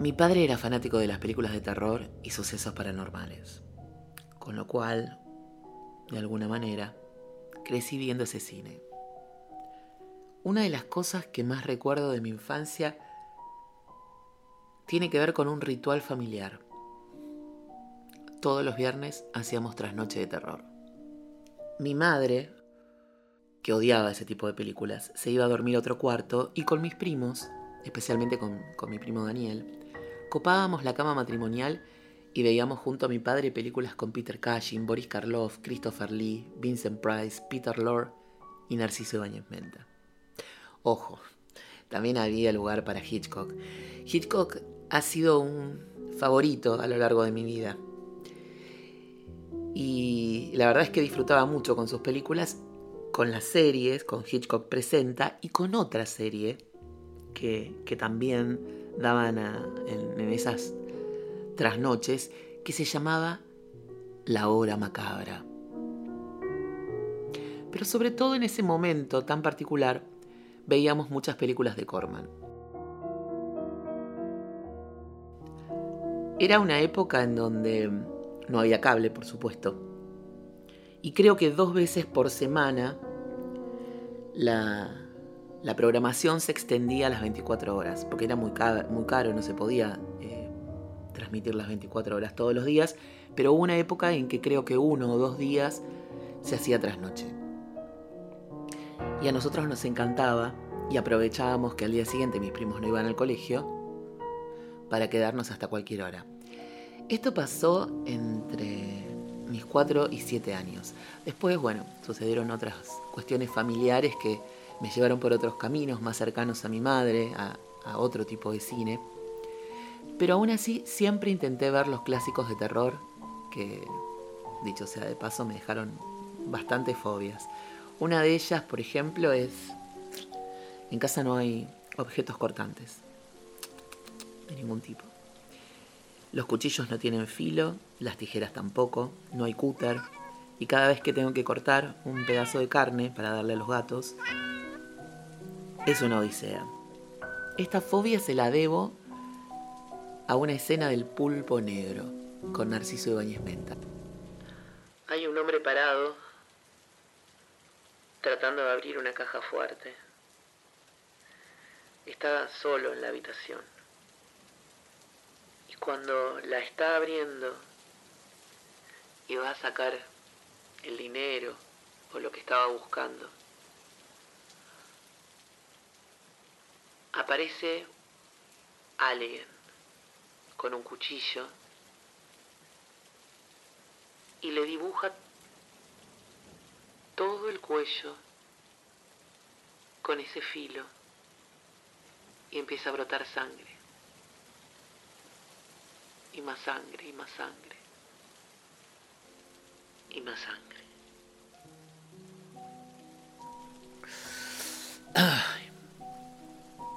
Mi padre era fanático de las películas de terror y sucesos paranormales, con lo cual, de alguna manera, crecí viendo ese cine. Una de las cosas que más recuerdo de mi infancia tiene que ver con un ritual familiar. Todos los viernes hacíamos trasnoche de terror. Mi madre, que odiaba ese tipo de películas, se iba a dormir a otro cuarto y con mis primos, especialmente con, con mi primo Daniel, Copábamos la cama matrimonial y veíamos junto a mi padre películas con Peter Cushing, Boris Karloff, Christopher Lee, Vincent Price, Peter Lorre y Narciso Ibáñez Menta. Ojo, también había lugar para Hitchcock. Hitchcock ha sido un favorito a lo largo de mi vida. Y la verdad es que disfrutaba mucho con sus películas, con las series, con Hitchcock Presenta y con otra serie que, que también daban en, esas trasnoches que se llamaba La Hora Macabra. Pero sobre todo en ese momento tan particular veíamos muchas películas de Corman. Era una época en donde no había cable, por supuesto. Y creo que dos veces por semana la, la programación se extendía a las 24 horas, porque era muy caro, muy no se podía eh, transmitir las 24 horas todos los días, pero hubo una época en que creo que uno o dos días se hacía trasnoche. Y a nosotros nos encantaba y aprovechábamos que al día siguiente mis primos no iban al colegio para quedarnos hasta cualquier hora. Esto pasó entre mis 4 y 7 años. Después, bueno, sucedieron otras cuestiones familiares que me llevaron por otros caminos más cercanos a mi madre, a, otro tipo de cine. Pero aún así siempre intenté ver los clásicos de terror que, dicho sea de paso, me dejaron bastantes fobias. Una de ellas, por ejemplo, es, en casa no hay objetos cortantes, de ningún tipo. Los cuchillos no tienen filo, las tijeras tampoco, no hay cúter, y cada vez que tengo que cortar un pedazo de carne para darle a los gatos, es una odisea. Esta fobia se la debo a una escena del pulpo negro con Narciso Ibáñez Menta. Hay un hombre parado tratando de abrir una caja fuerte. Está solo en la habitación. Y cuando la está abriendo y va a sacar el dinero o lo que estaba buscando, aparece alguien con un cuchillo y le dibuja todo el cuello con ese filo y empieza a brotar sangre. Y más sangre, y más sangre. Y más sangre.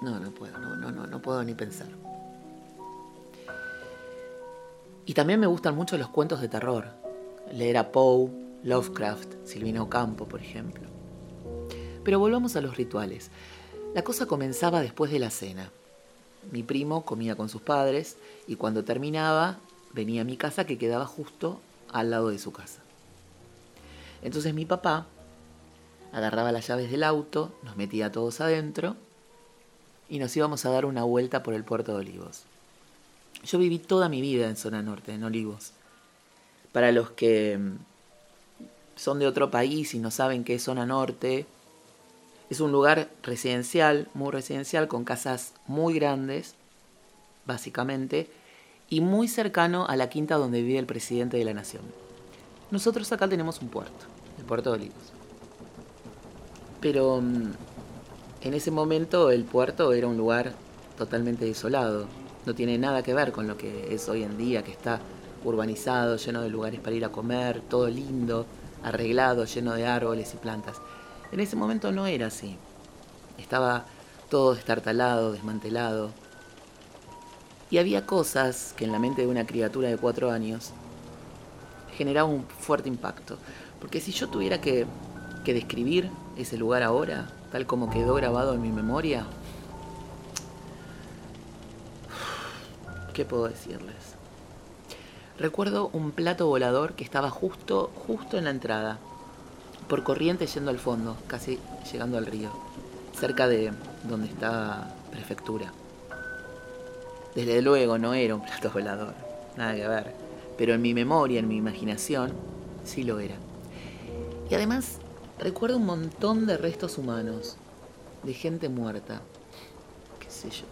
No, no puedo, no, no, no, no puedo ni pensar. Y también me gustan mucho los cuentos de terror. Leer a Poe, Lovecraft, Silvino Campo, por ejemplo. Pero volvamos a los rituales. La cosa comenzaba después de la cena. Mi primo comía con sus padres y cuando terminaba venía a mi casa que quedaba justo al lado de su casa. Entonces mi papá agarraba las llaves del auto, nos metía todos adentro y nos íbamos a dar una vuelta por el puerto de Olivos. Yo viví toda mi vida en zona norte, en Olivos. Para los que mm, son de otro país y no saben qué es zona norte, es un lugar residencial, muy residencial, con casas muy grandes, básicamente, y muy cercano a la quinta donde vive el presidente de la nación. Nosotros acá tenemos un puerto, el puerto de Olivos. Pero mm, en ese momento el puerto era un lugar totalmente desolado. No tiene nada que ver con lo que es hoy en día, que está urbanizado, lleno de lugares para ir a comer, todo lindo, arreglado, lleno de árboles y plantas. En ese momento no era así. Estaba todo destartalado, desmantelado. Y había cosas que en la mente de una criatura de cuatro años generaban un fuerte impacto. Porque si yo tuviera que, que describir ese lugar ahora, tal como quedó grabado en mi memoria, ¿Qué puedo decirles? Recuerdo un plato volador que estaba justo, justo en la entrada, por corriente yendo al fondo, casi llegando al río, cerca de donde está prefectura. Desde luego no era un plato volador, nada que ver, pero en mi memoria, en mi imaginación, sí lo era. Y además recuerdo un montón de restos humanos, de gente muerta, qué sé yo.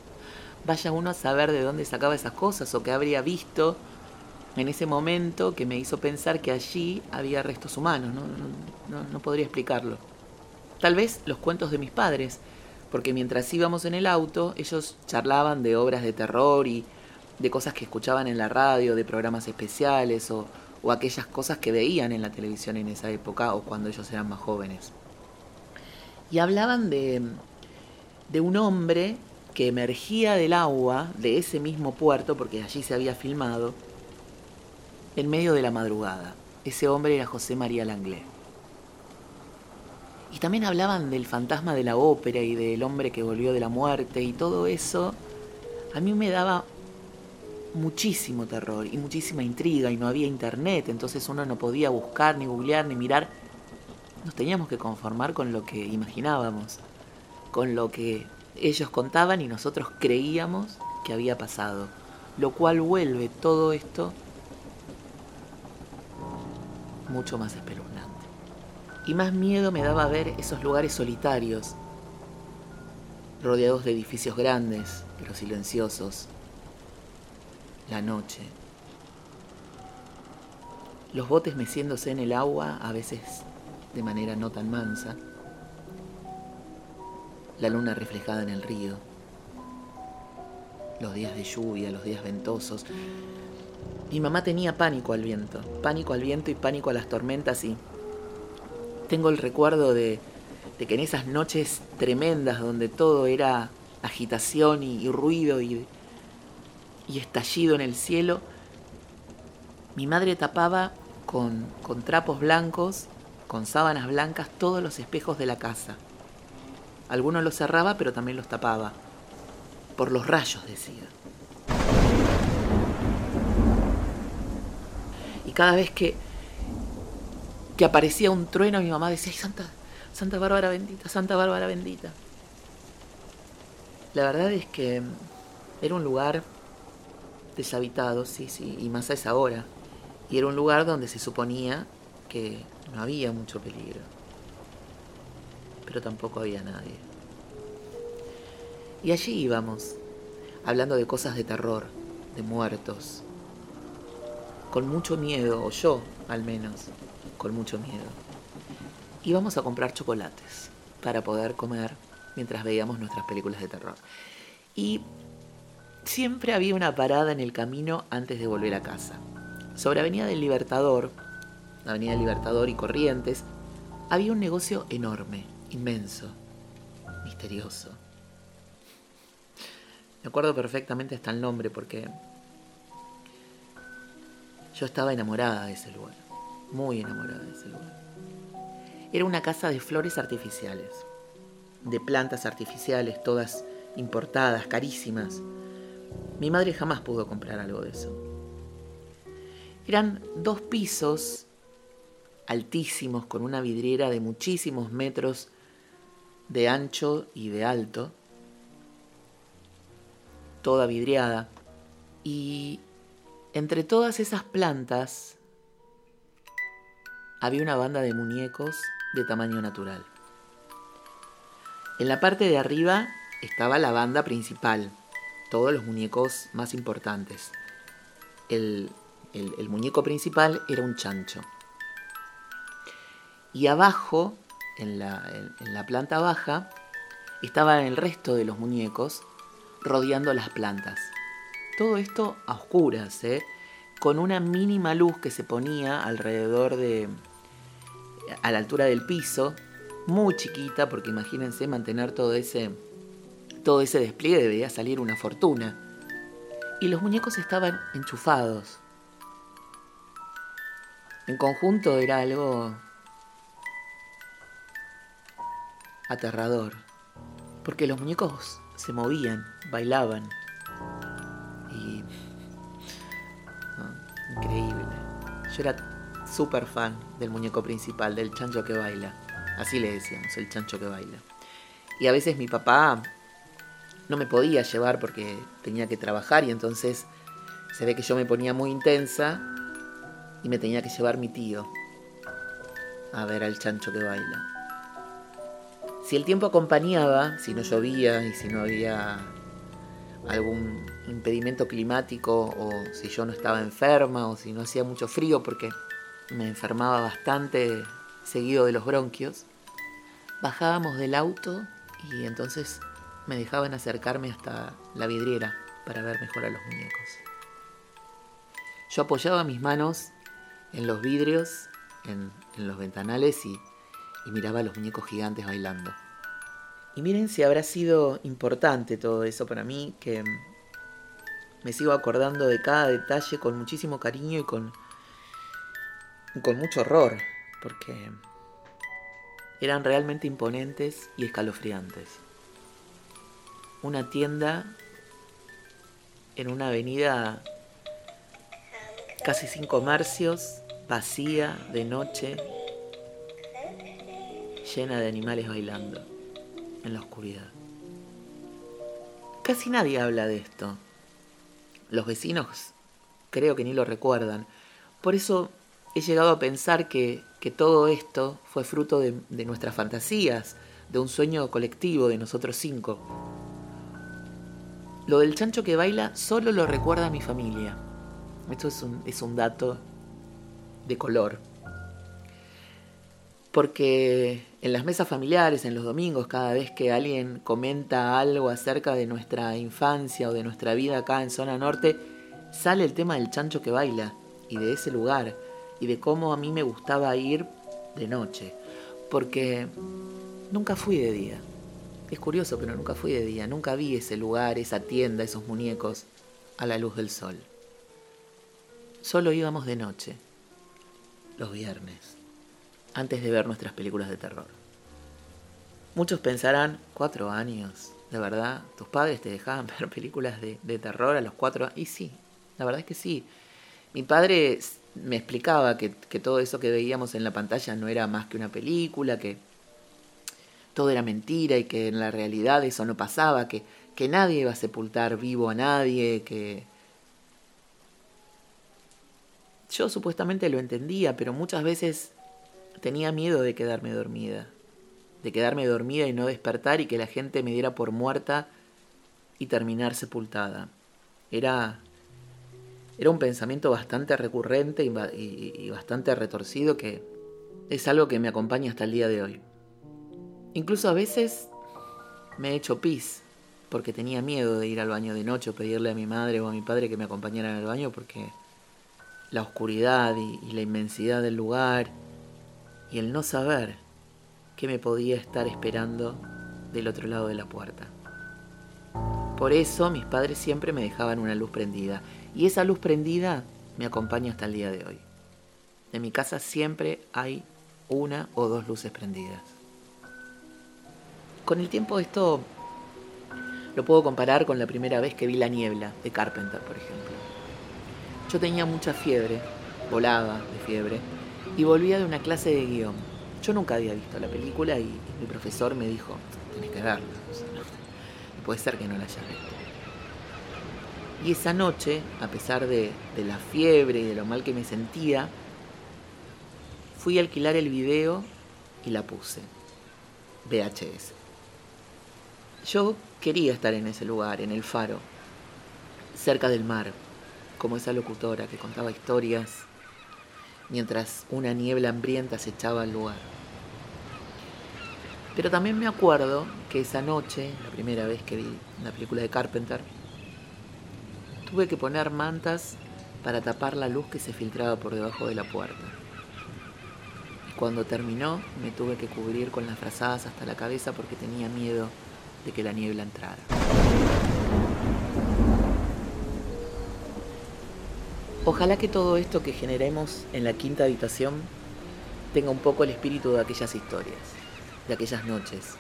Vaya uno a saber de dónde sacaba esas cosas o qué habría visto en ese momento que me hizo pensar que allí había restos humanos, no, no, podría explicarlo. Tal vez los cuentos de mis padres, porque mientras íbamos en el auto, ellos charlaban de obras de terror y de cosas que escuchaban en la radio, de programas especiales o, o aquellas cosas que veían en la televisión en esa época o cuando ellos eran más jóvenes. Y hablaban de, de un hombre que emergía del agua de ese mismo puerto, porque allí se había filmado, en medio de la madrugada. Ese hombre era José María Langlais. Y también hablaban del fantasma de la ópera y del hombre que volvió de la muerte y todo eso. A mí me daba muchísimo terror y muchísima intriga y no había internet, entonces uno no podía buscar, ni googlear, ni mirar. Nos teníamos que conformar con lo que imaginábamos, con lo que ellos contaban y nosotros creíamos que había pasado, lo cual vuelve todo esto mucho más espeluznante. Y más miedo me daba ver esos lugares solitarios, rodeados de edificios grandes, pero silenciosos, la noche, los botes meciéndose en el agua, a veces de manera no tan mansa, la luna reflejada en el río, los días de lluvia, los días ventosos, mi mamá tenía pánico al viento, pánico al viento y pánico a las tormentas y tengo el recuerdo de, que en esas noches tremendas donde todo era agitación y, ruido y, y, estallido en el cielo, mi madre tapaba con, trapos blancos, con sábanas blancas, todos los espejos de la casa. Algunos los cerraba, pero también los tapaba. Por los rayos, decía. cada vez que, que aparecía un trueno, mi mamá decía, Ay, Santa, Santa Bárbara bendita, Santa Bárbara bendita. La verdad es que era un lugar deshabitado, sí, sí, y más a esa hora. Y era un lugar donde se suponía que no había mucho peligro. Pero tampoco había nadie. Y allí íbamos, hablando de cosas de terror, de muertos, con mucho miedo, o yo al menos, con mucho miedo. Íbamos a comprar chocolates para poder comer mientras veíamos nuestras películas de terror. Y siempre había una parada en el camino antes de volver a casa. Sobre Avenida del Libertador, Avenida del Libertador y Corrientes, había un negocio enorme, inmenso, misterioso. Me acuerdo perfectamente hasta el nombre porque yo estaba enamorada de ese lugar, muy enamorada de ese lugar. Era una casa de flores artificiales, de plantas artificiales, todas importadas, carísimas. Mi madre jamás pudo comprar algo de eso. Eran dos pisos altísimos con una vidriera de muchísimos metros de ancho y de alto, toda vidriada, y entre todas esas plantas había una banda de muñecos de tamaño natural. En la parte de arriba estaba la banda principal, todos los muñecos más importantes. El, muñeco principal era un chancho. Y abajo, en la, en la planta baja, estaban el resto de los muñecos rodeando las plantas. Todo esto a oscuras, ¿eh? con una mínima luz que se ponía alrededor de, a la altura del piso, muy chiquita, porque imagínense mantener todo ese, todo ese despliegue debía salir una fortuna. Y los muñecos estaban enchufados. En conjunto era algo aterrador, porque los muñecos se movían, bailaban, increíble. Yo era súper fan del muñeco principal, del chancho que baila. Así le decíamos, el chancho que baila. Y a veces mi papá no me podía llevar porque tenía que trabajar y entonces se ve que yo me ponía muy intensa y me tenía que llevar mi tío a ver al chancho que baila. Si el tiempo acompañaba, si no llovía y si no había algún impedimento climático o si yo no estaba enferma o si no hacía mucho frío porque me enfermaba bastante seguido de los bronquios, bajábamos del auto y entonces me dejaban acercarme hasta la vidriera para ver mejor a los muñecos. Yo apoyaba mis manos en los vidrios, en, los ventanales y, y miraba a los muñecos gigantes bailando. Y miren si habrá sido importante todo eso para mí, que me sigo acordando de cada detalle con muchísimo cariño y con, con mucho horror, porque eran realmente imponentes y escalofriantes. Una tienda en una avenida casi sin comercios, vacía, de noche, llena de animales bailando en la oscuridad. Casi nadie habla de esto. Los vecinos creo que ni lo recuerdan. Por eso he llegado a pensar que, todo esto fue fruto de, de nuestras fantasías, de un sueño colectivo de nosotros cinco. Lo del chancho que baila solo lo recuerda mi familia. Esto es un, es un dato de color. Porque en las mesas familiares, en los domingos, cada vez que alguien comenta algo acerca de nuestra infancia o de nuestra vida acá en zona norte, sale el tema del chancho que baila y de ese lugar y de cómo a mí me gustaba ir de noche. Porque nunca fui de día. Es curioso, pero nunca fui de día. Nunca vi ese lugar, esa tienda, esos muñecos a la luz del sol. Solo íbamos de noche, los viernes, antes de ver nuestras películas de terror. Muchos pensarán, cuatro años, de verdad, tus padres te dejaban ver películas de, terror a los cuatro años. Y sí, la verdad es que sí. Mi padre me explicaba que, que todo eso que veíamos en la pantalla no era más que una película, que todo era mentira y que en la realidad eso no pasaba, que, que nadie iba a sepultar vivo a nadie, que... Yo supuestamente lo entendía, pero muchas veces tenía miedo de quedarme dormida, de quedarme dormida y no despertar y que la gente me diera por muerta y terminar sepultada. Era, era un pensamiento bastante recurrente y bastante retorcido que es algo que me acompaña hasta el día de hoy. Incluso a veces me he hecho pis porque tenía miedo de ir al baño de noche o pedirle a mi madre o a mi padre que me acompañaran al baño porque la oscuridad y, y la inmensidad del lugar y el no saber qué me podía estar esperando del otro lado de la puerta. Por eso mis padres siempre me dejaban una luz prendida y esa luz prendida me acompaña hasta el día de hoy. En mi casa siempre hay una o dos luces prendidas. Con el tiempo esto lo puedo comparar con la primera vez que vi La Niebla de Carpenter, por ejemplo. Yo tenía mucha fiebre, volaba de fiebre, y volvía de una clase de guion. Yo nunca había visto la película y mi profesor me dijo, tenés que verla. puede ser que no la haya visto. Y esa noche, a pesar de, de la fiebre y de lo mal que me sentía, fui a alquilar el video y la puse. VHS. Yo quería estar en ese lugar, en el faro, cerca del mar, como esa locutora que contaba historias mientras una niebla hambrienta se echaba al lugar. Pero también me acuerdo que esa noche, la primera vez que vi la película de Carpenter, tuve que poner mantas para tapar la luz que se filtraba por debajo de la puerta. Y cuando terminó, me tuve que cubrir con las frazadas hasta la cabeza porque tenía miedo de que la niebla entrara. Ojalá que todo esto que generemos en la quinta habitación tenga un poco el espíritu de aquellas historias, de aquellas noches,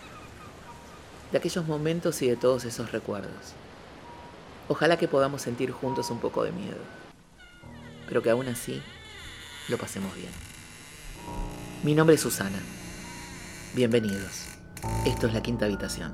de aquellos momentos y de todos esos recuerdos. Ojalá que podamos sentir juntos un poco de miedo. pero que aún así lo pasemos bien. Mi nombre es Susana. Bienvenidos. Esto es la quinta habitación.